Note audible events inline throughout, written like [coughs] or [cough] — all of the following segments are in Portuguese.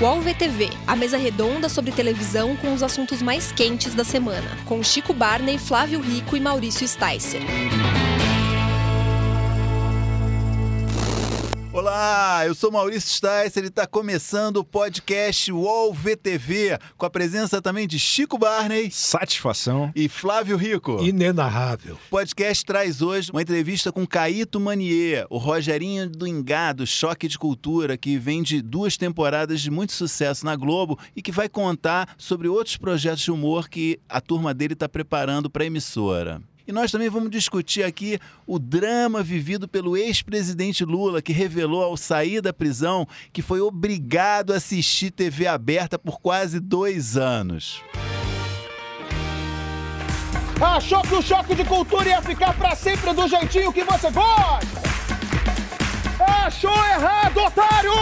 UOL VTV, a mesa redonda sobre televisão com os assuntos mais quentes da semana, com Chico Barney, Flávio Rico e Maurício Sticer. Olá, eu sou Maurício Sticer e está começando o podcast UOL VTV, com a presença também de Chico Barney. Satisfação. E Flávio Rico. Inenarrável. O podcast traz hoje uma entrevista com Caíto Manier, o Rogerinho do Engado, Choque de Cultura, que vem de duas temporadas de muito sucesso na Globo e que vai contar sobre outros projetos de humor que a turma dele está preparando para a emissora. E nós também vamos discutir aqui o drama vivido pelo ex-presidente Lula, que revelou ao sair da prisão que foi obrigado a assistir TV aberta por quase dois anos. Achou que o choque de cultura ia ficar para sempre do jeitinho que você gosta? Achou errado, otário!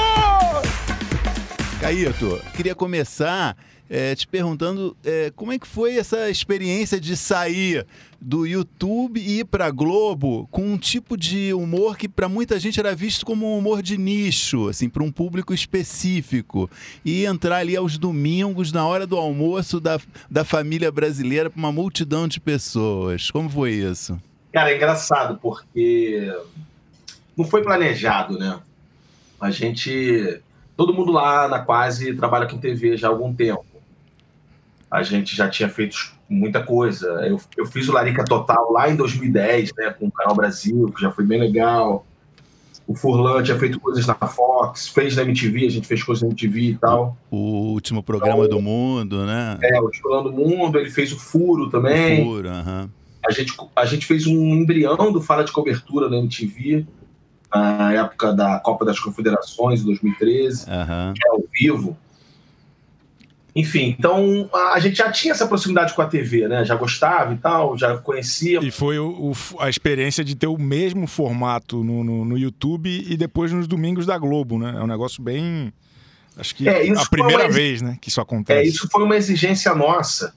Caíto, queria começar é, te perguntando é, como é que foi essa experiência de sair do YouTube e ir para Globo com um tipo de humor que para muita gente era visto como um humor de nicho, assim, para um público específico e entrar ali aos domingos na hora do almoço da, da família brasileira para uma multidão de pessoas. Como foi isso? Cara, é engraçado porque não foi planejado, né? A gente, todo mundo lá na quase trabalha com TV já há algum tempo a gente já tinha feito muita coisa. Eu, eu fiz o Larica Total lá em 2010, né, com o Canal Brasil, que já foi bem legal. O Furlan tinha feito coisas na Fox, fez na MTV, a gente fez coisas na MTV e tal. O último programa então, do mundo, né? É, o último programa do mundo, ele fez o Furo também. O Furo, aham. A gente, a gente fez um embrião do Fala de Cobertura na MTV, na época da Copa das Confederações, em 2013, uhum. que é ao vivo. Enfim, então a gente já tinha essa proximidade com a TV, né? Já gostava e tal, já conhecia. E foi o, o, a experiência de ter o mesmo formato no, no, no, YouTube e depois nos domingos da Globo, né? É um negócio bem. Acho que é, a primeira uma... vez né, que isso acontece. É, isso foi uma exigência nossa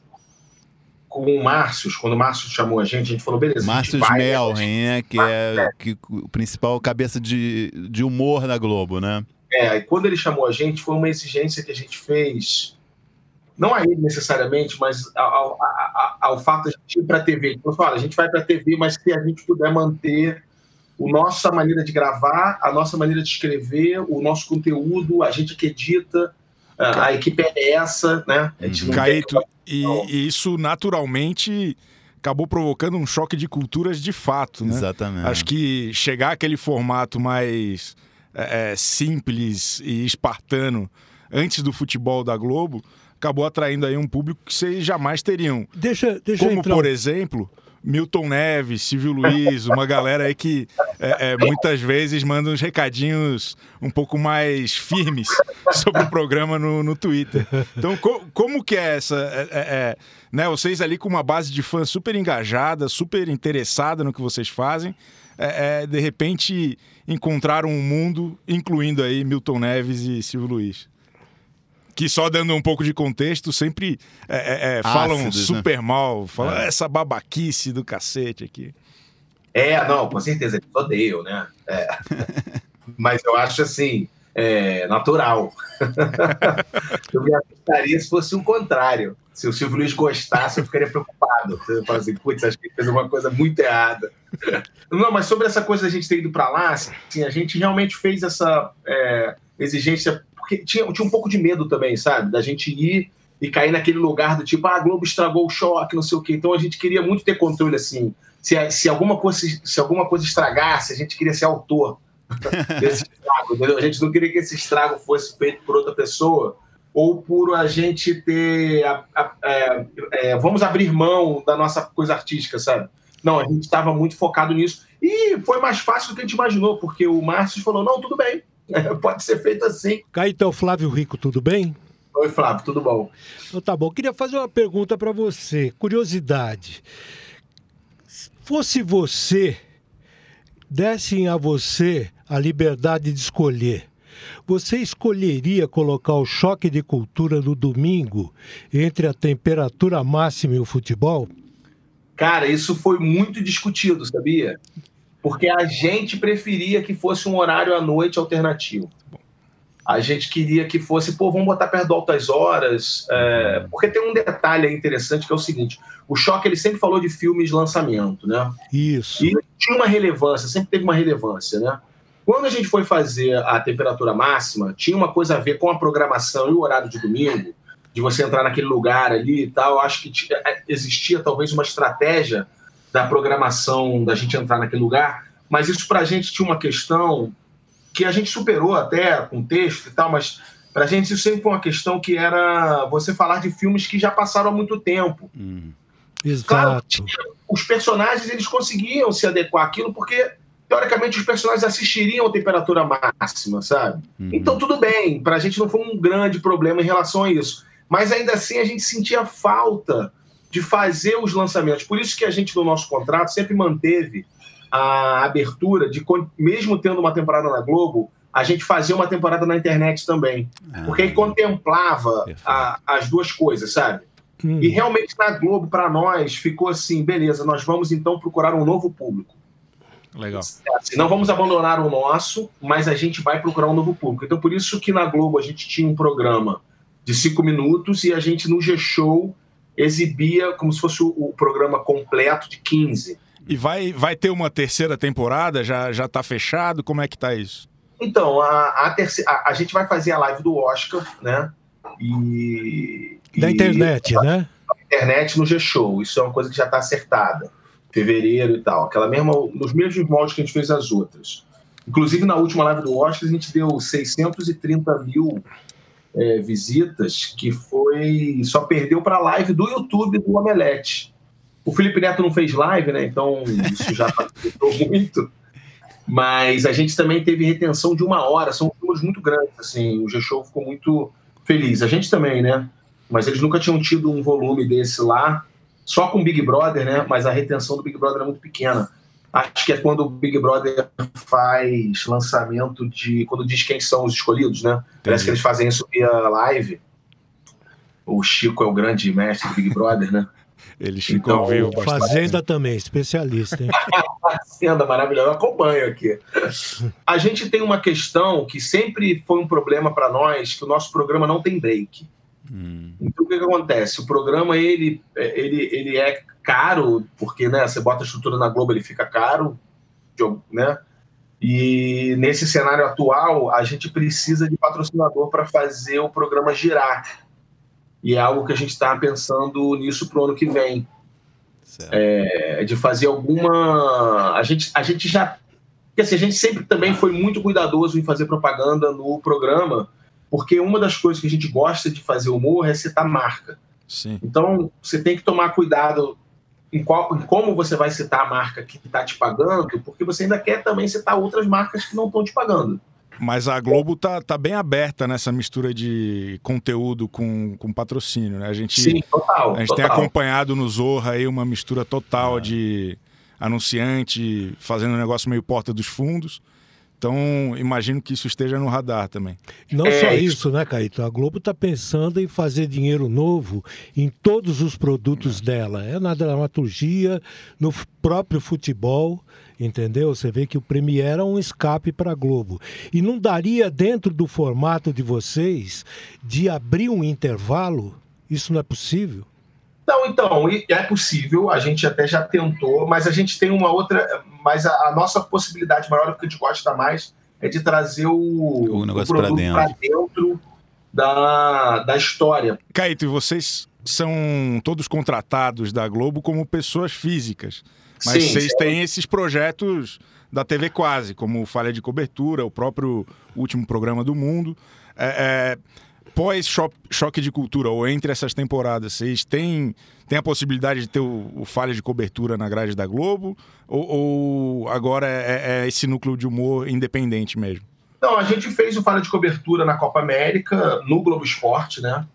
com o Márcio, quando o Márcio chamou a gente, a gente falou, beleza. Márcio Melren, né? Que é, é, que, o principal cabeça de, de humor da Globo, né? É, e quando ele chamou a gente, foi uma exigência que a gente fez não a ele necessariamente, mas ao, ao, ao fato de a gente ir para a TV. Então, fala, a gente vai para a TV, mas se a gente puder manter a nossa maneira de gravar, a nossa maneira de escrever, o nosso conteúdo, a gente que edita, a, a equipe é essa, né? Uhum. Caíto, e, e isso naturalmente acabou provocando um choque de culturas de fato, né? Exatamente. Acho que chegar àquele formato mais é, é simples e espartano antes do futebol da Globo acabou atraindo aí um público que vocês jamais teriam. Deixa, deixa Como, por exemplo, Milton Neves, Silvio Luiz, uma galera aí que é, é, muitas vezes manda uns recadinhos um pouco mais firmes [laughs] sobre o programa no, no Twitter. Então, co como que é essa... É, é, é, né, vocês ali com uma base de fãs super engajada, super interessada no que vocês fazem, é, de repente encontraram um mundo, incluindo aí Milton Neves e Silvio Luiz que só dando um pouco de contexto, sempre é, é, é falam Ácidos, né? super né? mal, falam é. essa babaquice do cacete aqui. É, não, com certeza, eles odeiam, né? É. [laughs] Mas eu acho assim, é, natural. [laughs] eu me assustaria se fosse o contrário. Se o Silvio Luiz gostasse, eu ficaria preocupado. Você fala assim, putz, acho que ele fez uma coisa muito errada. Não, mas sobre essa coisa da gente ter ido para lá, assim, a gente realmente fez essa é, exigência porque tinha, tinha um pouco de medo também, sabe? Da gente ir e cair naquele lugar do tipo, ah, a Globo estragou o choque, não sei o quê. Então a gente queria muito ter controle, assim. Se, se, alguma, coisa, se alguma coisa estragasse, a gente queria ser autor [laughs] desse estrago, entendeu? A gente não queria que esse estrago fosse feito por outra pessoa ou por a gente ter. A, a, é, é, vamos abrir mão da nossa coisa artística, sabe? Não, a gente estava muito focado nisso. E foi mais fácil do que a gente imaginou, porque o Márcio falou: não, tudo bem, [laughs] Pode ser feito assim. Caetão Flávio Rico, tudo bem? Oi, Flávio, tudo bom? Então, tá bom. Queria fazer uma pergunta para você. Curiosidade. Fosse você, dessem a você a liberdade de escolher, você escolheria colocar o choque de cultura no domingo entre a temperatura máxima e o futebol? Cara, isso foi muito discutido, sabia? Porque a gente preferia que fosse um horário à noite alternativo. a gente queria que fosse, pô, vamos botar perto do Altas Horas, é, porque tem um detalhe interessante que é o seguinte: o Choque ele sempre falou de filmes de lançamento, né? Isso. E tinha uma relevância, sempre teve uma relevância, né? Quando a gente foi fazer a temperatura máxima, tinha uma coisa a ver com a programação e o horário de domingo, de você entrar naquele lugar ali e tal. Acho que é, existia talvez uma estratégia da programação da gente entrar naquele lugar, mas isso para a gente tinha uma questão que a gente superou até com texto e tal, mas para a gente isso sempre foi uma questão que era você falar de filmes que já passaram há muito tempo. Hum. Claro, Exato. os personagens eles conseguiam se adequar àquilo porque teoricamente os personagens assistiriam a temperatura máxima, sabe? Uhum. Então tudo bem, para a gente não foi um grande problema em relação a isso, mas ainda assim a gente sentia falta de fazer os lançamentos. Por isso que a gente no nosso contrato sempre manteve a abertura de mesmo tendo uma temporada na Globo, a gente fazia uma temporada na internet também, porque aí contemplava a- as duas coisas, sabe? Hum. E realmente na Globo, para nós, ficou assim: beleza, nós vamos então procurar um novo público. Legal. Assim, não vamos abandonar o nosso, mas a gente vai procurar um novo público. Então, por isso que na Globo a gente tinha um programa de cinco minutos e a gente no G-Show exibia como se fosse o, o programa completo de 15. E vai, vai ter uma terceira temporada? Já, já tá fechado? Como é que tá isso? Então, a, a, terceira, a, a gente vai fazer a live do Oscar, né? E. Da e- internet, né? internet no G-Show. Isso é uma coisa que já está acertada. Fevereiro e tal. Aquela mesma, nos mesmos moldes que a gente fez as outras. Inclusive, na última live do Oscar, a gente deu 630 mil é, visitas, que foi. Só perdeu para a live do YouTube do Omelete. O Felipe Neto não fez live, né? Então isso já [laughs] facilitou muito. Mas a gente também teve retenção de uma hora. São números muito grandes, assim. O G-Show ficou muito feliz. A gente também, né? mas eles nunca tinham tido um volume desse lá, só com Big Brother, né? Mas a retenção do Big Brother é muito pequena. Acho que é quando o Big Brother faz lançamento de. quando diz quem são os escolhidos, né? Parece que eles fazem isso via live. O Chico é o grande mestre do Big Brother, né? [laughs] Eles ficam Então, bastante. Fazenda também, especialista, hein? [laughs] Fazenda maravilhosa, eu acompanho aqui. A gente tem uma questão que sempre foi um problema para nós, que o nosso programa não tem break. Hum. Então o que, que acontece? O programa ele, ele, ele é caro, porque né, você bota a estrutura na Globo, ele fica caro, né? E nesse cenário atual, a gente precisa de patrocinador para fazer o programa girar. E é algo que a gente está pensando nisso para o ano que vem. É, de fazer alguma. A gente, a gente já. Porque assim, a gente sempre também foi muito cuidadoso em fazer propaganda no programa, porque uma das coisas que a gente gosta de fazer humor é citar marca. Sim. Então, você tem que tomar cuidado em, qual, em como você vai citar a marca que está te pagando, porque você ainda quer também citar outras marcas que não estão te pagando. Mas a Globo tá, tá bem aberta nessa mistura de conteúdo com, com patrocínio, né? A gente, Sim, total. a gente tem total. acompanhado no Zorra aí uma mistura total de anunciante fazendo um negócio meio porta dos fundos. Então, imagino que isso esteja no radar também. Não É, só isso- né, Caíto? A Globo está pensando em fazer dinheiro novo em todos os produtos dela. É na dramaturgia, no próprio futebol, entendeu? Você vê que o Premier é um escape para a Globo. E não daria, dentro do formato de vocês, de abrir um intervalo? Isso não é possível? Não, então, é possível, a gente até já tentou, mas a gente tem uma outra. Mas a, a nossa possibilidade maior, o que a gente gosta mais, é de trazer o, O negócio produto dentro. pra dentro da, da história. Caíto, e vocês são todos contratados da Globo como pessoas físicas. Mas Sim, vocês sim. têm esses projetos da TV Quase, como Falha de Cobertura, o próprio último programa do mundo. É, é, pós cho- choque de cultura, ou entre essas temporadas, vocês têm, têm a possibilidade de ter o, o Falha de Cobertura na grade da Globo? Ou, ou agora é, é esse núcleo de humor independente mesmo? Não, a gente fez o Falha de Cobertura na Copa América, no Globo Esporte, né?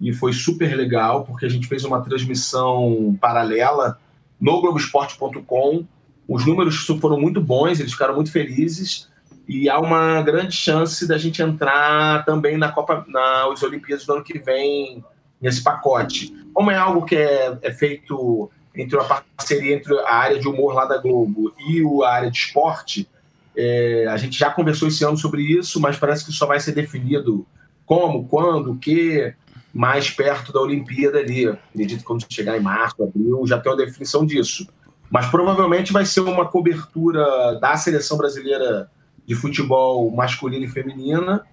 E foi super legal, porque a gente fez uma transmissão paralela no Globoesporte.com. Os números foram muito bons, eles ficaram muito felizes. E há uma grande chance da gente entrar também na Copa, nas Olimpíadas do ano que vem, nesse pacote. Como é algo que é, é feito entre uma parceria entre a área de humor lá da Globo e a área de esporte, É, a gente já conversou esse ano sobre isso, mas parece que só vai ser definido como, quando, o que, mais perto da Olimpíada ali. Acredito que quando chegar em março, abril, já tem uma definição disso. Mas provavelmente vai ser uma cobertura da seleção brasileira de futebol masculino e feminina,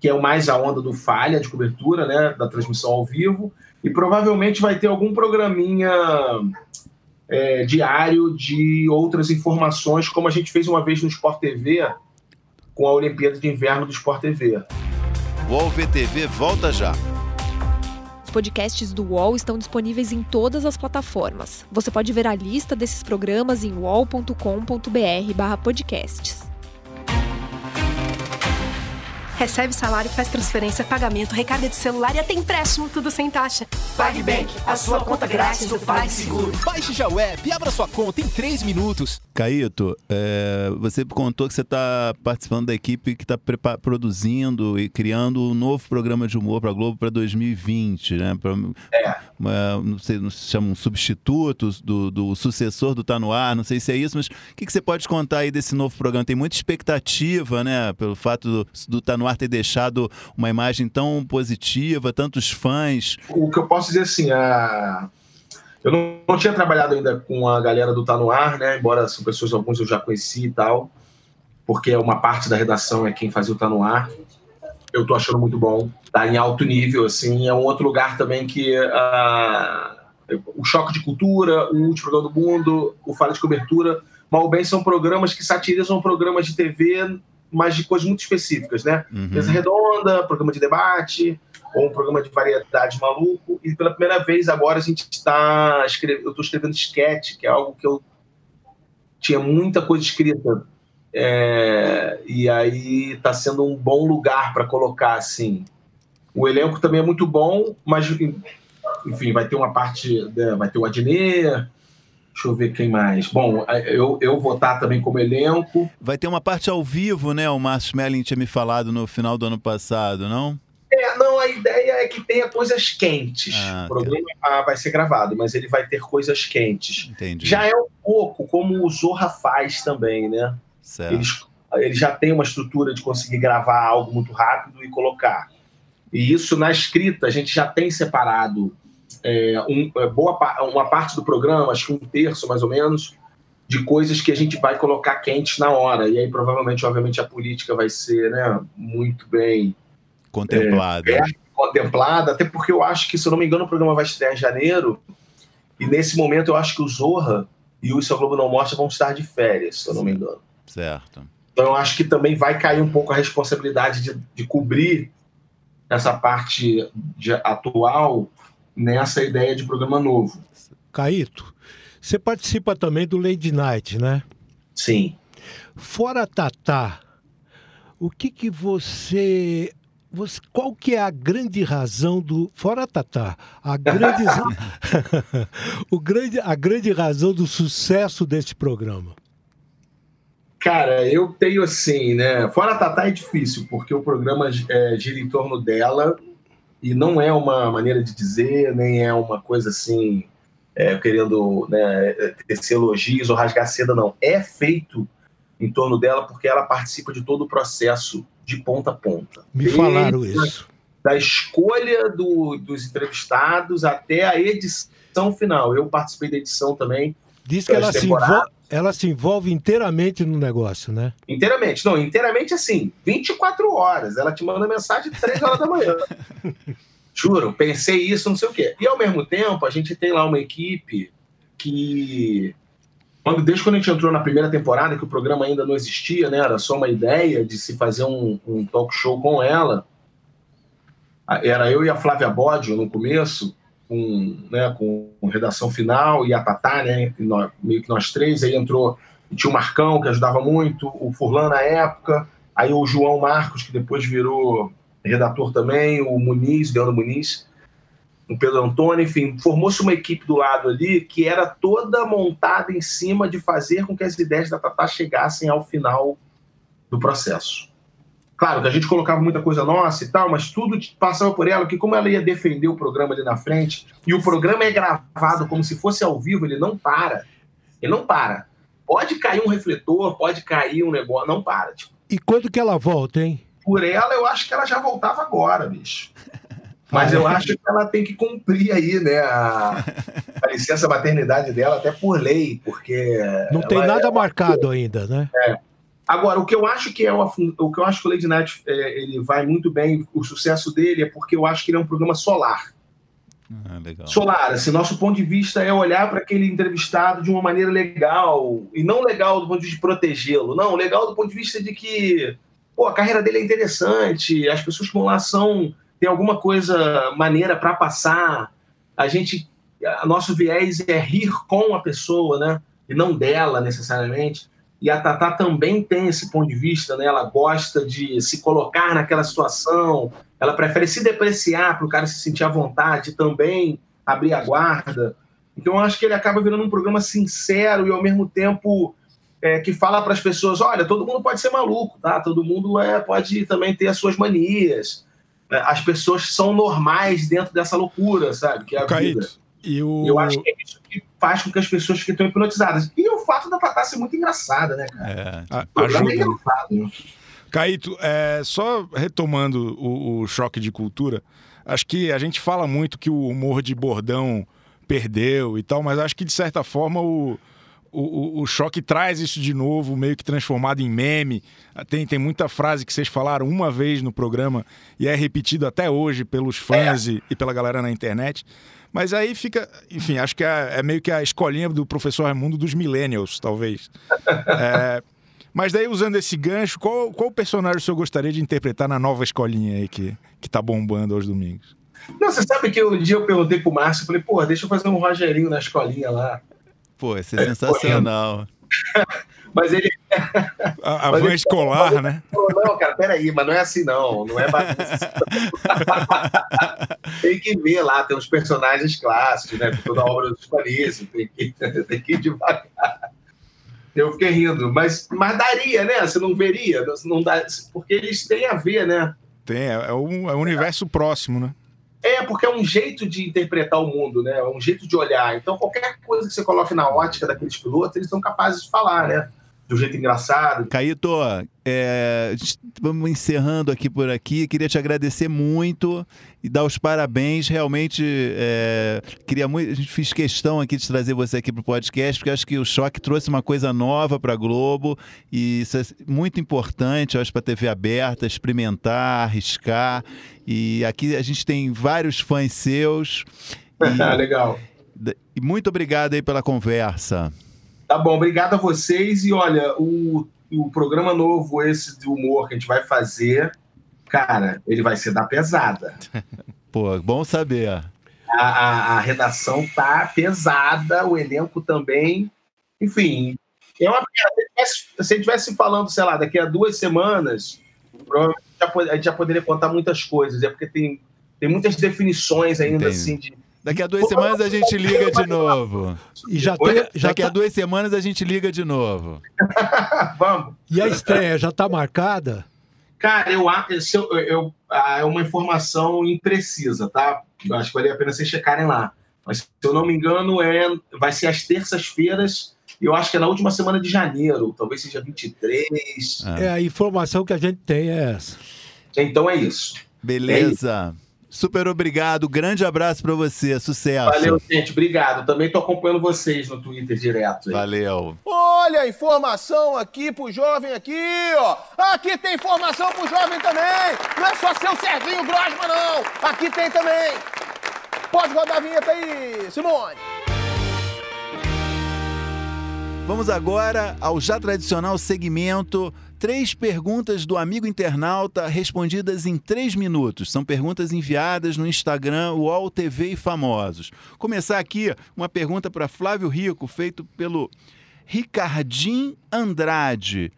que é o mais a onda do falha de cobertura, né, da transmissão ao vivo, e provavelmente vai ter algum programinha é, diário de outras informações, como a gente fez uma vez no Sport TV com a Olimpíada de Inverno do Sport TV. O UOL VTV volta já. Os podcasts do UOL estão disponíveis em todas as plataformas. Você pode ver a lista desses programas em uol.com.br/podcasts. Recebe salário, faz transferência, pagamento, recarga de celular e até empréstimo, tudo sem taxa. PagBank, a sua conta grátis do PagSeguro. Baixe já o app e abra sua conta em 3 minutos. Caíto, é, você contou que você está participando da equipe que está produzindo e criando um novo programa de humor para a Globo para 2020, né? Pra, é. Uma, não sei, não se chama um substituto do, do sucessor do Tá No Ar, não sei se é isso, mas o que, que você pode contar aí desse novo programa? Tem muita expectativa, né? Pelo fato do, do Tá No Ar ter deixado uma imagem tão positiva, tantos fãs. O que eu posso dizer assim, a eu não, não, tinha trabalhado ainda com a galera do Tá No Ar, né? Embora são pessoas, alguns eu já conheci e tal, porque uma parte da redação é quem fazia o Tá No Ar. Eu tô achando muito bom, tá em alto nível, assim. É um outro lugar também que uh, o Choque de Cultura, o Último Programa do Mundo, o Fala de Cobertura, mal bem são programas que satirizam programas de TV, mas de coisas muito específicas, né? Uhum. Mesa redonda, programa de debate, ou um programa de variedade maluco. E pela primeira vez agora a gente está escrevendo, eu estou escrevendo sketch, que é algo que eu tinha muita coisa escrita. É, e aí está sendo um bom lugar para colocar assim. O elenco também é muito bom, mas enfim, vai ter uma parte, né, vai ter o Adnet, Deixa eu ver quem mais. Bom, eu, eu vou estar também como elenco. Vai ter uma parte ao vivo, né? O Márcio Smelling tinha me falado no final do ano passado, não? É, não, a ideia é que tenha coisas quentes. Ah, o programa tá. vai ser gravado, mas ele vai ter coisas quentes. Entendi. Já é um pouco como o Zorra faz também, né? Certo. Eles, ele já tem uma estrutura de conseguir gravar algo muito rápido e colocar. E isso na escrita a gente já tem separado é, um, é, boa, uma parte do programa, acho que um terço mais ou menos, de coisas que a gente vai colocar quentes na hora. E aí provavelmente, obviamente, a política vai ser né, muito bem contemplada. É, contemplada, até porque eu acho que, se eu não me engano, o programa vai estrear em janeiro, e nesse momento eu acho que o Zorra e o Isso a Globo Não Mostra vão estar de férias, se eu não me engano. Certo. Então eu acho que também vai cair um pouco a responsabilidade de, de cobrir essa parte de, atual nessa ideia de programa novo. Caíto, você participa também do Lady Night, né? Sim. Fora Tatá, o que que você você, qual que é a grande razão do fora Tatá, a grande [laughs] [laughs] o grande a grande razão do sucesso deste programa? Cara, eu tenho assim, né? Fora Tatá é difícil porque o programa é, gira em torno dela e não é uma maneira de dizer, nem é uma coisa assim é, querendo né, tecer elogios ou rasgar seda, não. É feito em torno dela porque ela participa de todo o processo de ponta a ponta. Me Desde falaram isso. Da escolha do, dos entrevistados até a edição final. Eu participei da edição também. Diz que ela se, envolve, ela se envolve inteiramente no negócio, né? Inteiramente. Não, inteiramente assim, 24 horas. Ela te manda mensagem 3 horas da manhã. [laughs] Juro, pensei isso, não sei o quê. E ao mesmo tempo, a gente tem lá uma equipe que quando, desde quando a gente entrou na primeira temporada, que o programa ainda não existia, né? Era só uma ideia de se fazer um, um talk show com ela. Era eu e a Flávia Bodio no começo, com, né, com redação final, e a Tatá, né? Meio que nós três. Aí entrou, tinha o Marcão, que ajudava muito, o Furlan na época, aí o João Marcos, que depois virou redator também, o Muniz, Leandro Muniz o Pedro Antônio, enfim, formou-se uma equipe do lado ali que era toda montada em cima de fazer com que as ideias da Tatá chegassem ao final do processo. Claro que a gente colocava muita coisa nossa e tal, mas tudo passava por ela, que como ela ia defender o programa ali na frente, e o programa é gravado como se fosse ao vivo, ele não para. Ele não para. Pode cair um refletor, pode cair um negócio, não para. Tipo, E quando que ela volta, hein? por ela, eu acho que ela já voltava agora, bicho. Mas eu acho que ela tem que cumprir aí, né, a, [laughs] a licença maternidade dela, até por lei, porque. Não tem ela nada é- marcado ainda, né? Agora, o que eu acho que é o, afun- o que eu acho que o Lady Night é, ele vai muito bem, o sucesso dele é porque eu acho que ele é um programa solar. Ah, legal. Solar, assim, nosso ponto de vista é olhar para aquele entrevistado de uma maneira legal, e não legal do ponto de vista de protegê-lo, não, legal do ponto de vista de que pô, a carreira dele é interessante, as pessoas que vão lá são, tem alguma coisa maneira para passar, a gente, a nosso viés é rir com a pessoa, né, e não dela necessariamente, e a Tatá também tem esse ponto de vista, né, ela gosta de se colocar naquela situação, ela prefere se depreciar para o cara se sentir à vontade, também abrir a guarda. Então, eu acho que ele acaba virando um programa sincero e, ao mesmo tempo, é, que fala para as pessoas: olha, todo mundo pode ser maluco, tá? Todo mundo é, pode também ter as suas manias. É, As pessoas são normais dentro dessa loucura, sabe? Que é a vida. Caíto, e o... Eu acho que é isso que faz com que as pessoas fiquem tão hipnotizadas. E o fato da Tatá ser muito engraçada, né, cara? É, a- O programa é ajuda. engraçado, né? Caíto, é, só retomando o, o choque de cultura, acho que a gente fala muito que o humor de bordão perdeu e tal, mas acho que de certa forma o, o, o- choque traz isso de novo, meio que transformado em meme. Tem, tem muita frase que vocês falaram uma vez no programa e é repetido até hoje pelos fãs e, e pela galera na internet. Mas aí fica, enfim, acho que é, é meio que a escolinha do professor Raimundo dos millennials, talvez. [laughs] É, mas daí, usando esse gancho, qual, qual personagem o senhor gostaria de interpretar na nova escolinha aí que, que tá bombando aos domingos? Não, você sabe que um dia eu perguntei pro Márcio, falei, pô, deixa eu fazer um Rogerinho na escolinha lá. Pô, isso é sensacional. [laughs] Mas ele A, a [laughs] Mas van ele- escolar, né? falou, não, cara, peraí, mas não é assim não, não é bagunça. [laughs] tem que ver lá, tem uns personagens clássicos, né? Toda a obra do Escolhice, tem que, tem que ir devagar. Eu fiquei rindo, mas, mas daria, né? Você não veria, não dá, porque eles têm a ver, né? Tem, é, é um, é um universo próximo, né? É, porque é um jeito de interpretar o mundo, né? É um jeito de olhar. Então, qualquer coisa que você coloque na ótica daqueles pilotos, eles são capazes de falar, né? De um jeito engraçado. Caíto, é, vamos encerrando aqui por aqui. Queria te agradecer muito e dar os parabéns. Realmente, é, queria muito. A gente fez questão aqui de trazer você aqui para o podcast, porque acho que o choque trouxe uma coisa nova para a Globo e isso é muito importante, eu acho, para a TV aberta, experimentar, arriscar. E aqui a gente tem vários fãs seus. [laughs] E, Legal. e muito obrigado aí pela conversa. Tá bom, obrigado a vocês. E olha, o, o programa novo, esse de humor que a gente vai fazer, cara, ele vai ser da pesada. [laughs] Pô, bom saber. A, a, a redação tá pesada, o elenco também. Enfim, é uma. Se a gente estivesse falando, sei lá, daqui a duas semanas, provavelmente a gente já poderia contar muitas coisas. É porque tem, tem muitas definições ainda, Entendi. assim, de. Daqui a duas semanas a gente liga de novo. E já tem. Já Daqui a tá- duas semanas a gente liga de novo. [laughs] Vamos. E a estreia já está marcada? Cara, eu eu, eu- é uma informação imprecisa, tá? Eu acho que vale a pena vocês checarem lá. Mas se eu não me engano, é, vai ser às terças-feiras. e Eu acho que é na última semana de janeiro, talvez seja 23. Ah, É a informação que a gente tem é essa. Então é isso. Beleza. Super obrigado. Grande abraço pra você. Sucesso. Valeu, gente. Obrigado. Também tô acompanhando vocês no Twitter direto. aí. Valeu. Olha a informação aqui pro jovem aqui, ó. Aqui tem informação pro jovem também. Não é só seu Serginho Grosma, não. Aqui tem também. Pode rodar a vinheta aí, Simone. Vamos agora ao já tradicional segmento. Três perguntas do amigo internauta respondidas em três minutos. São perguntas enviadas no Instagram UOL TV e Famosos. Começar aqui uma pergunta para Flávio Rico, feito pelo Ricardim Andrade.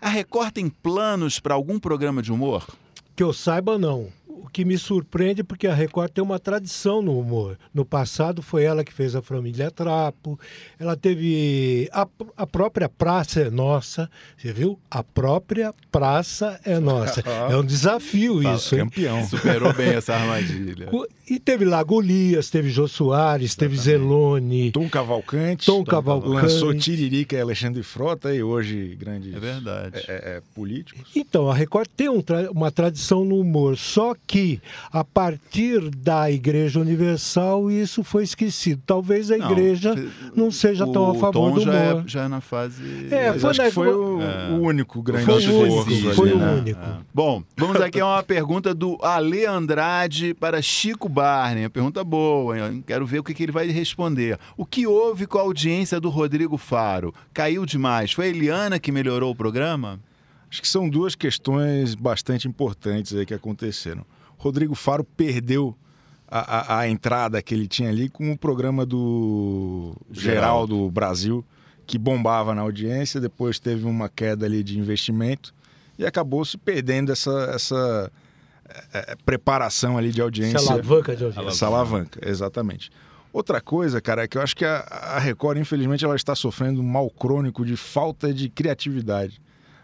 A Record tem planos para algum programa de humor? Que eu saiba, não. O que me surpreende porque a Record tem uma tradição no humor. No passado foi ela que fez a Família Trapo. Ela teve. A, a própria Praça é Nossa. Você viu? A própria Praça é Nossa. [laughs] É um desafio isso, hein? Campeão. [laughs] Superou bem essa armadilha. E teve lá Golias, teve Jô Soares, teve Zelone, Tom Cavalcante. Tom Cavalcante. Lançou Tiririca e Alexandre Frota e hoje grandes É verdade. é, é, é, políticos. Então, a Record tem um tra- uma tradição no humor, só que a partir da Igreja Universal isso foi esquecido. Talvez a Não, igreja fe- não seja tão a o favor Tom do já é, já é na fase. É, foi acho na- que foi o, É. o único grande Foi o ali, foi o né? único. Bom, vamos aqui a uma pergunta do Ale Andrade para Chico Barney. Uma pergunta boa, hein? quero ver o que, que ele vai responder. O que houve com a audiência do Rodrigo Faro? Caiu demais? Foi a Eliana que melhorou o programa? Acho que são duas questões bastante importantes aí que aconteceram. Rodrigo Faro perdeu a, a- a entrada que ele tinha ali com o programa do Geral do Brasil, que bombava na audiência, depois teve uma queda ali de investimento e acabou se perdendo essa, essa é, é, preparação ali de audiência. Essa alavanca de audiência. Essa alavanca, exatamente. Outra coisa, cara, é que eu acho que a, a Record, infelizmente, ela está sofrendo um mal crônico de falta de criatividade.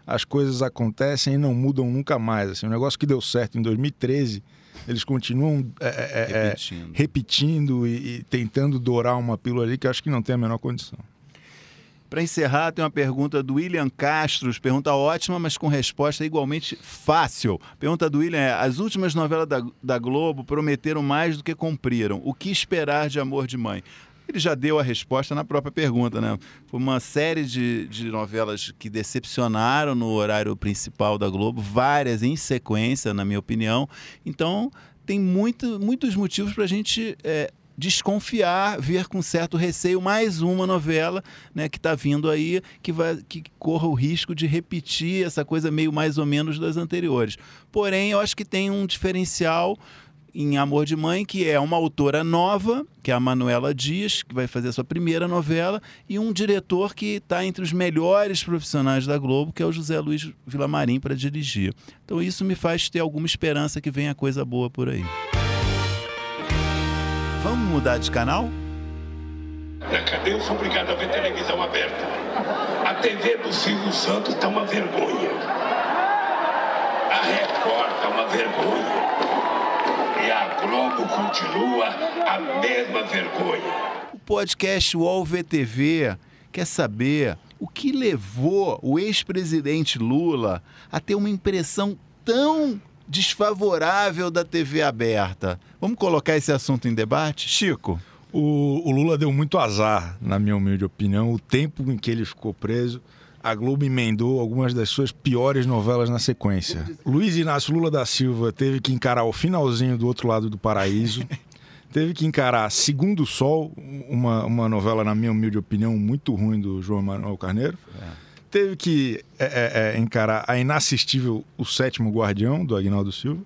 As coisas acontecem e não mudam nunca mais. Assim, um negócio que deu certo em 2013, eles continuam é, é, é, Repetindo. repetindo e, e tentando dourar uma pílula ali que eu acho que não tem a menor condição. Para encerrar, tem uma pergunta do William Castros. Pergunta ótima, mas com resposta igualmente fácil. Pergunta do William é: as últimas novelas da, da Globo prometeram mais do que cumpriram. O que esperar de Amor de Mãe? Ele já deu a resposta na própria pergunta, né? Foi uma série de, de novelas que decepcionaram no horário principal da Globo, várias em sequência, na minha opinião. Então, tem muito, muitos motivos para a gente é, desconfiar, ver com certo receio mais uma novela né, que está vindo aí, que, vai, que corra o risco de repetir essa coisa meio mais ou menos das anteriores. Porém, eu acho que tem um diferencial em Amor de Mãe, que é uma autora nova, que é a Manuela Dias, que vai fazer a sua primeira novela, e um diretor que está entre os melhores profissionais da Globo, que é o José Luiz Vilamarim, para dirigir. Então isso me faz ter alguma esperança que venha coisa boa por aí. Vamos mudar de canal? Na cadeia eu sou obrigado a ver televisão aberta. A TV do Silvio Santos tá uma vergonha. A Record tá uma vergonha. E a Globo continua a mesma vergonha. O podcast UOL VTV quer saber o que levou o ex-presidente Lula a ter uma impressão tão desfavorável da TV aberta. Vamos colocar esse assunto em debate? Chico? O, o Lula deu muito azar, na minha humilde opinião, o tempo em que ele ficou preso. A Globo emendou algumas das suas piores novelas na sequência. Luiz Inácio Lula da Silva teve que encarar o finalzinho do outro lado do paraíso. [laughs] teve que encarar Segundo Sol, uma, uma novela, na minha humilde opinião, muito ruim do João Manuel Carneiro. Teve que é, é, é, encarar a inassistível O Sétimo Guardião, do Agnaldo Silva.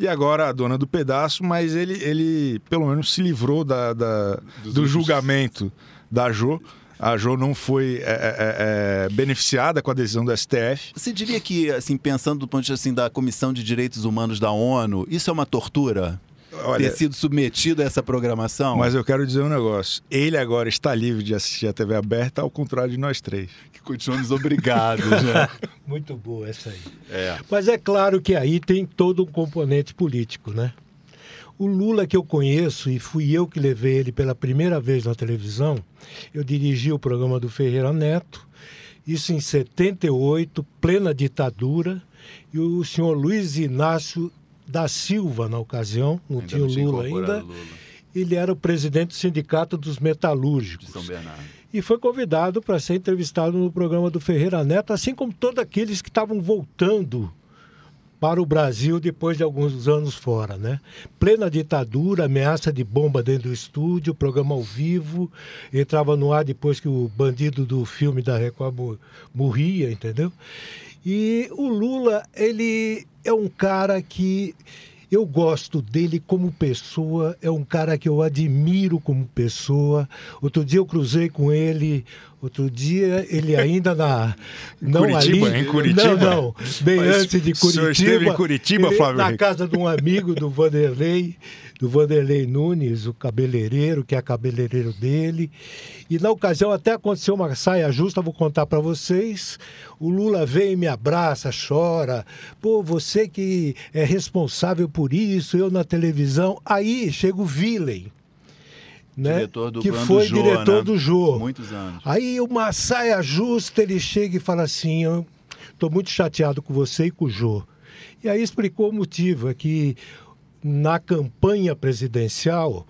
E agora a dona do pedaço, mas ele, ele pelo menos se livrou da, da- do julgamento da Jo. A Jo não foi é, é, é, é, beneficiada com a decisão do STF. Você diria que, assim, pensando do ponto de vista assim, da Comissão de Direitos Humanos da ONU, isso é uma tortura? Olha, ter sido submetido a essa programação? mas eu quero dizer um negócio. Ele agora está livre de assistir a TV aberta, ao contrário de nós três. que continuamos obrigados, né? [laughs] Muito boa essa aí. É. Mas é claro que aí tem todo um componente político, né? O Lula que eu conheço, e fui eu que levei ele pela primeira vez na televisão, eu dirigi o programa do Ferreira Neto, isso em 78, plena ditadura, e o senhor Luiz Inácio da Silva, na ocasião, não Ainda tinha o Lula ainda, Lula ele era o presidente do Sindicato dos de Metalúrgicos São Bernardo. e foi convidado para ser entrevistado no programa do Ferreira Neto, assim como todos aqueles que estavam voltando para o Brasil depois de alguns anos fora, né? Plena ditadura, ameaça de bomba dentro do estúdio, programa ao vivo, entrava no ar depois que o bandido do filme da Record mo- morria, entendeu? E o Lula, ele é um cara que eu gosto dele como pessoa, é um cara que eu admiro como pessoa. Outro dia eu cruzei com ele Outro dia, ele ainda na. Não Curitiba, ali. em Curitiba? Não, não. Bem Mas antes de o senhor Curitiba. esteve em Curitiba, Flávio Na casa de um amigo do Vanderlei, do Vanderlei Nunes, o cabeleireiro, que é cabeleireiro dele. E na ocasião até aconteceu uma saia justa, vou contar para vocês. O Lula vem e me abraça, chora. Pô, você que é responsável por isso, eu na televisão. Aí chega o Vilen. Né? Diretor do que foi Jô, diretor né? do Jô. Muitos anos. Aí uma saia justa, ele chega e fala assim: eu tô muito chateado com você e com o Jô. E aí explicou o motivo: é que na campanha presidencial,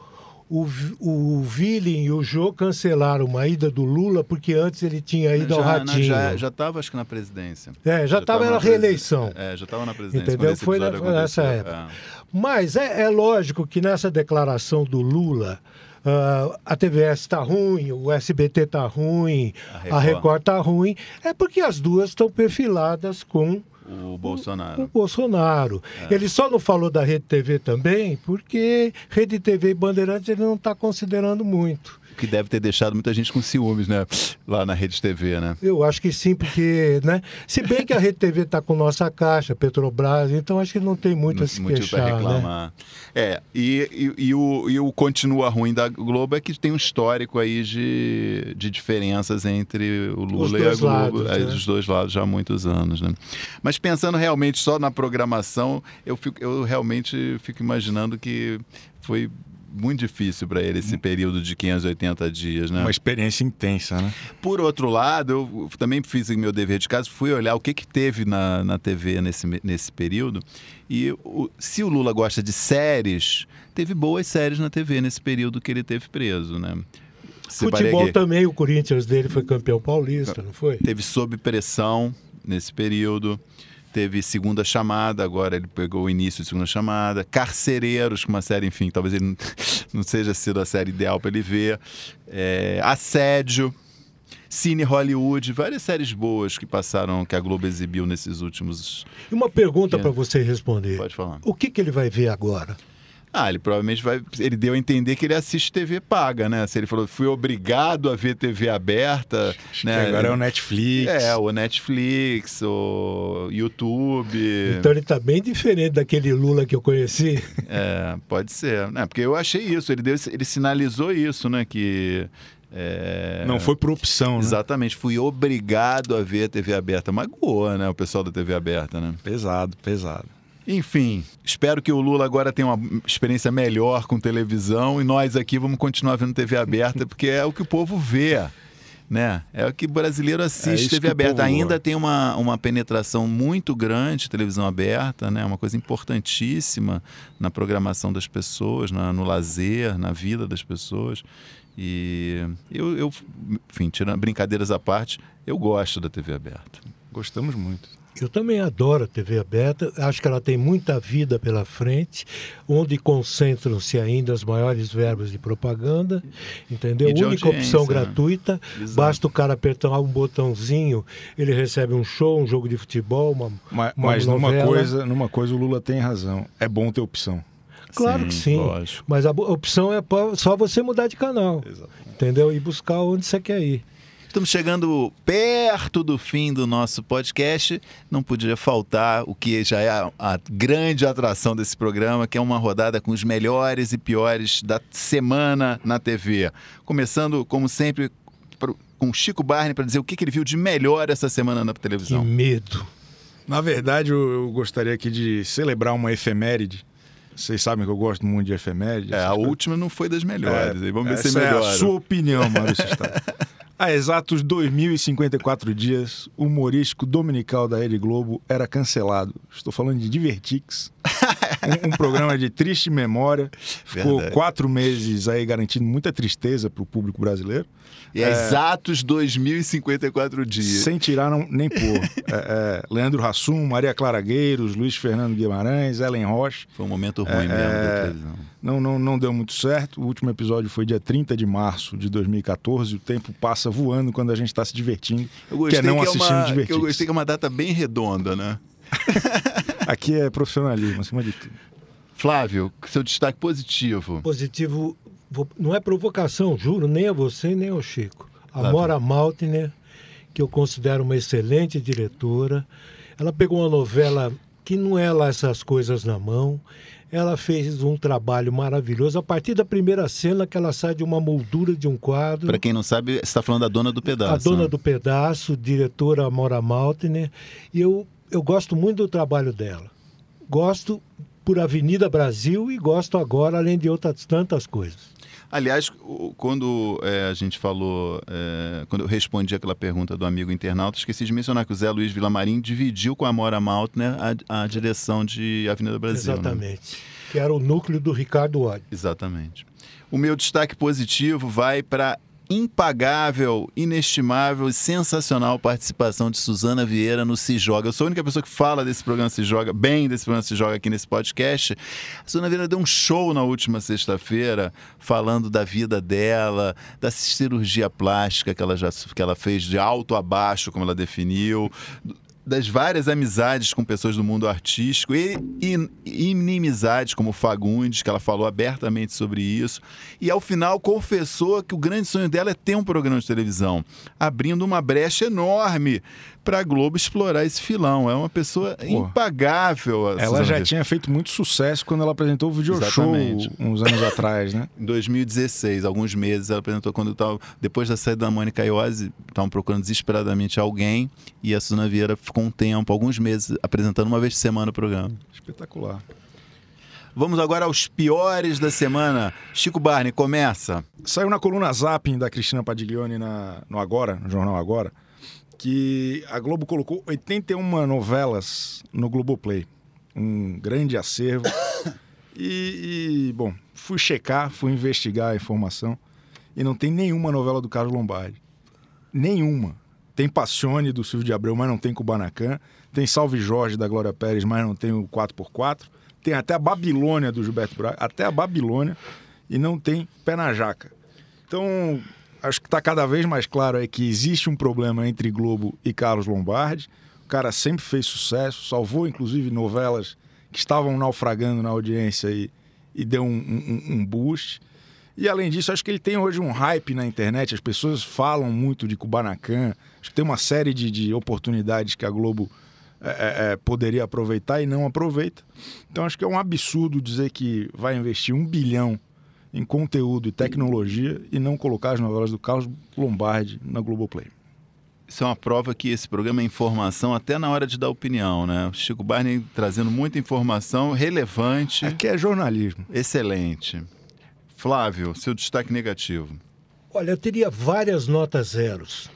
o, o Villing e o Jô cancelaram uma ida do Lula, porque antes ele tinha ido ao já, Ratinho. já, já estava, acho que na presidência. É, já estava tava na reeleição. É, já estava na presidência. Entendeu? Foi nessa época. É. Mas é, é lógico que nessa declaração do Lula, ah, a TVS está ruim, o SBT está ruim, A a Record. Record está ruim, é porque as duas estão perfiladas com O Bolsonaro. o Bolsonaro. É. Ele só não falou da Rede TV também, porque Rede TV e Bandeirantes ele não está considerando muito. Que deve ter deixado muita gente com ciúmes, né? Lá na Rede TV, né? Eu acho que sim, porque, né? Se bem que a Rede TV está com nossa caixa, Petrobras, então acho que não tem muito a se motivo queixar, né? reclamar. É, e, e, e o, e o continua ruim da Globo é que tem um histórico aí de, de diferenças entre o Lula e a Globo, lados, né? dos dois lados já há muitos anos, né? Mas pensando realmente só na programação, eu, fico, eu realmente fico imaginando que foi muito difícil para ele esse período de 580 dias, né? Uma experiência intensa, né? Por outro lado, eu também fiz o meu dever de casa, fui olhar o que, que teve na, na TV nesse, nesse período. E o- se o Lula gosta de séries, teve boas séries na TV nesse período que ele teve preso, né? Separei Futebol aqui. também, o Corinthians dele foi campeão paulista, não foi? Teve Sob Pressão nesse período. Teve Segunda Chamada, agora ele pegou o início de Segunda Chamada. Carcereiros, que uma série, enfim, talvez ele não, [laughs] não seja sido a série ideal para ele ver. É, Assédio. Cine Hollywood, várias séries boas que passaram, que a Globo exibiu nesses últimos. E uma pergunta para você responder. Pode falar. O que, que ele vai ver agora? Ah, ele provavelmente vai. Ele deu a entender que ele assiste TV paga, né? Se ele falou, fui obrigado a ver TV aberta. né? Que agora é o Netflix. É, o Netflix, o YouTube. Então ele está bem diferente daquele Lula que eu conheci. [laughs] É, pode ser. né? porque eu achei isso, ele, deu, ele sinalizou isso, né? Que. é, Não foi por opção, né? Exatamente, fui obrigado a ver a TV aberta. Magoou, né? O pessoal da TV aberta, né? Pesado, pesado. Enfim, espero que o Lula agora tenha uma experiência melhor com televisão e nós aqui vamos continuar vendo TV aberta, porque é o que o povo vê. Né? É o que o brasileiro É assiste isso TV aberta. Ainda gosta. tem uma, uma penetração muito grande de televisão aberta, né? uma coisa importantíssima na programação das pessoas, na- no lazer, na vida das pessoas. E eu, eu, enfim, tirando brincadeiras à parte, eu gosto da TV aberta. Gostamos muito. Eu também adoro a TV aberta, acho que ela tem muita vida pela frente, onde concentram-se ainda as maiores verbas de propaganda, entendeu? De Única opção né? gratuita, Exato. basta o cara apertar um botãozinho, ele recebe um show, um jogo de futebol, uma, Mas, uma mas numa, coisa, numa coisa o Lula tem razão. É bom ter opção. Claro que sim, lógico. mas a opção é só você mudar de canal, entendeu? E buscar onde você quer ir. Estamos chegando perto do fim do nosso podcast. Não podia faltar o que já é a, a grande atração desse programa, que é uma rodada com os melhores e piores da semana na TV. Começando, como sempre, com Chico Barney para dizer o que, que ele viu de melhor essa semana na Que televisão. medo. Na verdade, eu, gostaria aqui de celebrar uma efeméride. Vocês sabem que eu gosto muito de efeméride. É, a coisas. última não foi das melhores. aí Vamos ver se Essa é melhora. a sua opinião, Maurício [laughs] Stade. Há exatos 2.054 dias, o humorístico dominical da Rede Globo era cancelado. Estou falando de Divertix, [laughs] um, um programa de triste memória. Ficou Verdade. quatro meses aí garantindo muita tristeza para o público brasileiro. E é exatos 2.054 dias. Sem tirar não- nem pôr. [laughs] É, é, Leandro Hassum, Maria Clara Gueiros, Luiz Fernando Guimarães, Ellen Rocha. Foi um momento ruim mesmo da televisão. Não, não, não deu muito certo. O último episódio foi dia 30 de março de 2014. O tempo passa voando quando a gente está se divertindo. Eu gostei que é não que é assistindo uma, que Divertix. eu gostei que é uma data bem redonda, né? [laughs] Aqui é profissionalismo, acima de tudo. Flávio, seu destaque positivo. Positivo, não é provocação, juro, nem a você nem ao Chico. A Mora Maltner, que eu considero uma excelente diretora. Ela pegou uma novela que não é lá essas coisas na mão. Ela fez um trabalho maravilhoso. A partir da primeira cena que ela sai de uma moldura de um quadro. Para quem não sabe, você está falando da Dona do Pedaço. A Dona né? do Pedaço, diretora Mora Maltner. E eu, eu gosto muito do trabalho dela. Gosto por Avenida Brasil e gosto agora, além de outras tantas coisas. Aliás, quando é, a gente falou, é, quando eu respondi aquela pergunta do amigo internauta, esqueci de mencionar que o Zé Luiz Vilamarim dividiu com a Mora Maltner a, a direção de Avenida Brasil. Né? Exatamente. Né? Que era o núcleo do Ricardo Odd. Exatamente. O meu destaque positivo vai para impagável, inestimável e sensacional participação de Suzana Vieira no Se Joga. Eu sou a única pessoa que fala desse programa Se Joga, bem desse programa Se Joga aqui nesse podcast. A Suzana Vieira deu um show na última sexta-feira falando da vida dela, da cirurgia plástica que ela já que ela fez de alto a baixo, como ela definiu, das várias amizades com pessoas do mundo artístico e, e, inimizades como Fagundes, que ela falou abertamente sobre isso. E ao final confessou que o grande sonho dela é ter um programa de televisão, abrindo uma brecha enorme para a Globo explorar esse filão. É uma pessoa Pô, impagável. Ela Suzana já tinha feito muito sucesso quando ela apresentou o video Exatamente. show uns anos atrás, né? Em 2016, alguns meses, ela apresentou quando estava depois da saída da Mônica Iose, estavam procurando desesperadamente alguém e a Suzana Vieira ficou um tempo, alguns meses, apresentando uma vez por semana o programa. Espetacular. Vamos agora aos piores da semana. Chico Barney, começa. Saiu na coluna Zapping da Cristina Padiglione na, no Agora, no jornal Agora, que a Globo colocou 81 novelas no Globoplay. Um grande acervo. [coughs] E, e, bom, fui checar, fui investigar a informação e não tem nenhuma novela do Carlos Lombardi. Nenhuma. Tem Passione do Silvio de Abreu, mas não tem Kubanacan. Tem Salve Jorge da Glória Pérez, mas não tem o 4x4. Tem até a Babilônia do Gilberto Braga, até a Babilônia, e não tem Pé na Jaca. Então, acho que está cada vez mais claro é que existe um problema entre Globo e Carlos Lombardi. O cara sempre fez sucesso, salvou inclusive novelas que estavam naufragando na audiência e, e deu um, um, um boost. E além disso, acho que ele tem hoje um hype na internet, as pessoas falam muito de Kubanacan, acho que tem uma série de, de oportunidades que a Globo é, é, é poderia aproveitar e não aproveita. Então acho que é um absurdo dizer que vai investir um bilhão em conteúdo e tecnologia e não colocar as novelas do Carlos Lombardi na Globoplay. Isso é uma prova que esse programa é informação até na hora de dar opinião, né? O Chico Barney trazendo muita informação relevante. Aqui é jornalismo. Excelente. Flávio, seu destaque negativo. Olha, eu teria várias notas zeros.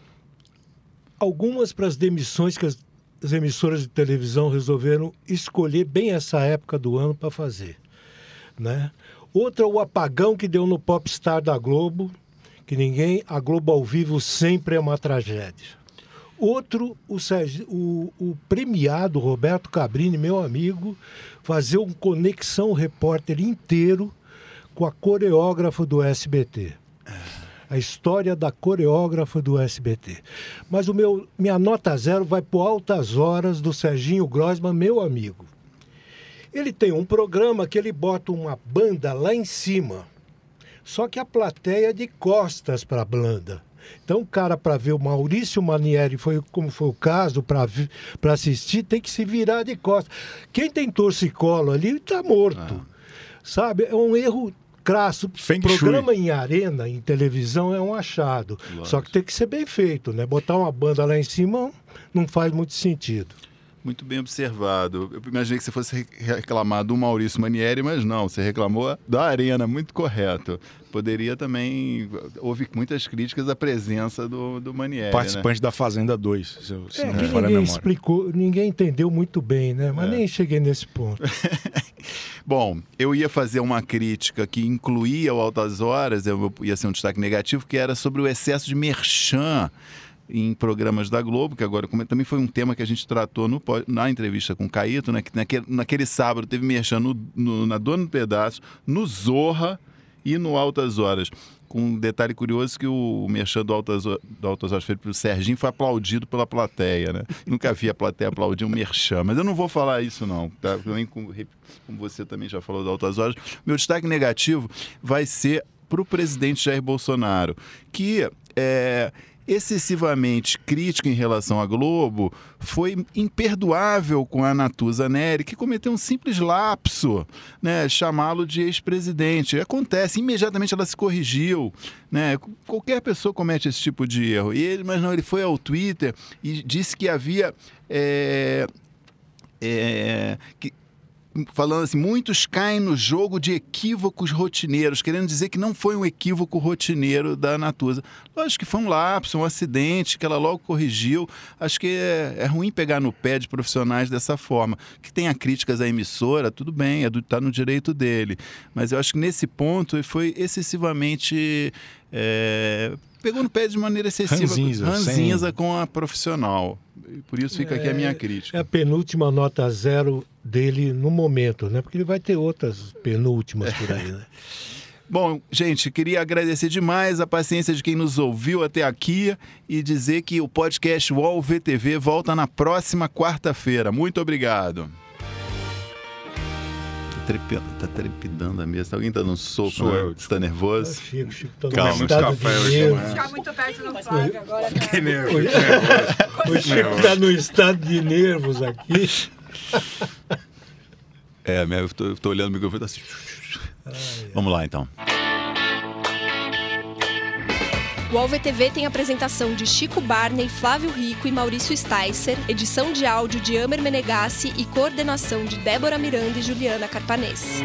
Algumas para as demissões que as, as emissoras de televisão resolveram escolher bem essa época do ano para fazer, né? Outra, o apagão que deu no Popstar da Globo, que ninguém. A Globo ao vivo sempre é uma tragédia. Outro, o, o, o premiado Roberto Cabrini, meu amigo, fazer um conexão repórter inteiro com a coreógrafa do SBT. A história da coreógrafa do SBT. Mas o meu, minha nota zero vai por altas horas do Serginho Grossman, meu amigo. Ele tem um programa que ele bota uma banda lá em cima. Só que a plateia é de costas para a banda. Então, o cara, para ver o Maurício Manieri, foi, como foi o caso, para assistir, tem que se virar de costas. Quem tem torcicolo ali está morto. Ah. Sabe? É um erro crasso. Feng programa em arena, em televisão, é um achado. Lógico. Só que tem que ser bem feito, né? Botar uma banda lá em cima não faz muito sentido. Muito bem observado. Eu imaginei que você fosse reclamar do Maurício Manieri, mas não, você reclamou da Arena, muito correto. Poderia também. Houve muitas críticas à presença do, do Manieri. Né? Participante né? da Fazenda 2, se, se é, não que ninguém explicou, ninguém entendeu muito bem, né? Mas é. nem cheguei nesse ponto. [laughs] Bom, eu ia fazer uma crítica que incluía o Altas Horas, eu ia ser um destaque negativo, que era sobre o excesso de merchan em programas da Globo, que agora também foi um tema que a gente tratou no, na entrevista com o Caíto, né, que naquele, naquele sábado teve merchan no, no, na Dona do Pedaço, no Zorra e no Altas Horas. Com um detalhe curioso que o merchan do Altas, do Altas Horas feito pelo Serginho foi aplaudido pela plateia, né? [laughs] Nunca vi a plateia aplaudir um merchan, mas eu não vou falar isso não, tá? Também como, você também já falou do Altas Horas. Meu destaque negativo vai ser para o presidente Jair Bolsonaro, que é, excessivamente crítico em relação à Globo, foi imperdoável com a Natuza Neri, que cometeu um simples lapso, né, chamá-lo de ex-presidente. Acontece, imediatamente ela se corrigiu, né? Qualquer pessoa comete esse tipo de erro. E ele, mas não, ele foi ao Twitter e disse que havia é, é, que, falando assim, muitos caem no jogo de equívocos rotineiros, querendo dizer que não foi um equívoco rotineiro da Natuza. Lógico que foi um lapso, um acidente, que ela logo corrigiu. Acho que é, é ruim pegar no pé de profissionais dessa forma. Que tenha críticas à emissora, tudo bem, está é tá no direito dele. Mas eu acho que nesse ponto foi excessivamente. É, pegou no pé de maneira excessiva, ranzinza, ranzinza com a profissional. Por isso fica aqui a minha é, crítica. É a penúltima nota zero dele no momento, né? Porque ele vai ter outras penúltimas por aí, né? [laughs] Bom, gente, queria agradecer demais a paciência de quem nos ouviu até aqui e dizer que o podcast UOL VTV volta na próxima quarta-feira. Muito obrigado trepidando, tá trepidando a mesa. Alguém tá dando soco, Sou né? eu, Tá nervoso? Chico, Chico, tô Calma. Muito café hoje. Ficar muito perto do Flávio agora. Tá... Que nervoso. O Chico tá no estado de nervos aqui. É, eu tô, eu tô olhando o microfone tá assim. Ai, Vamos lá, então. O AlvTV tem apresentação de Chico Barney, Flávio Rico e Maurício Sticer, edição de áudio de Amer Menegassi e coordenação de Débora Miranda e Juliana Carpanês.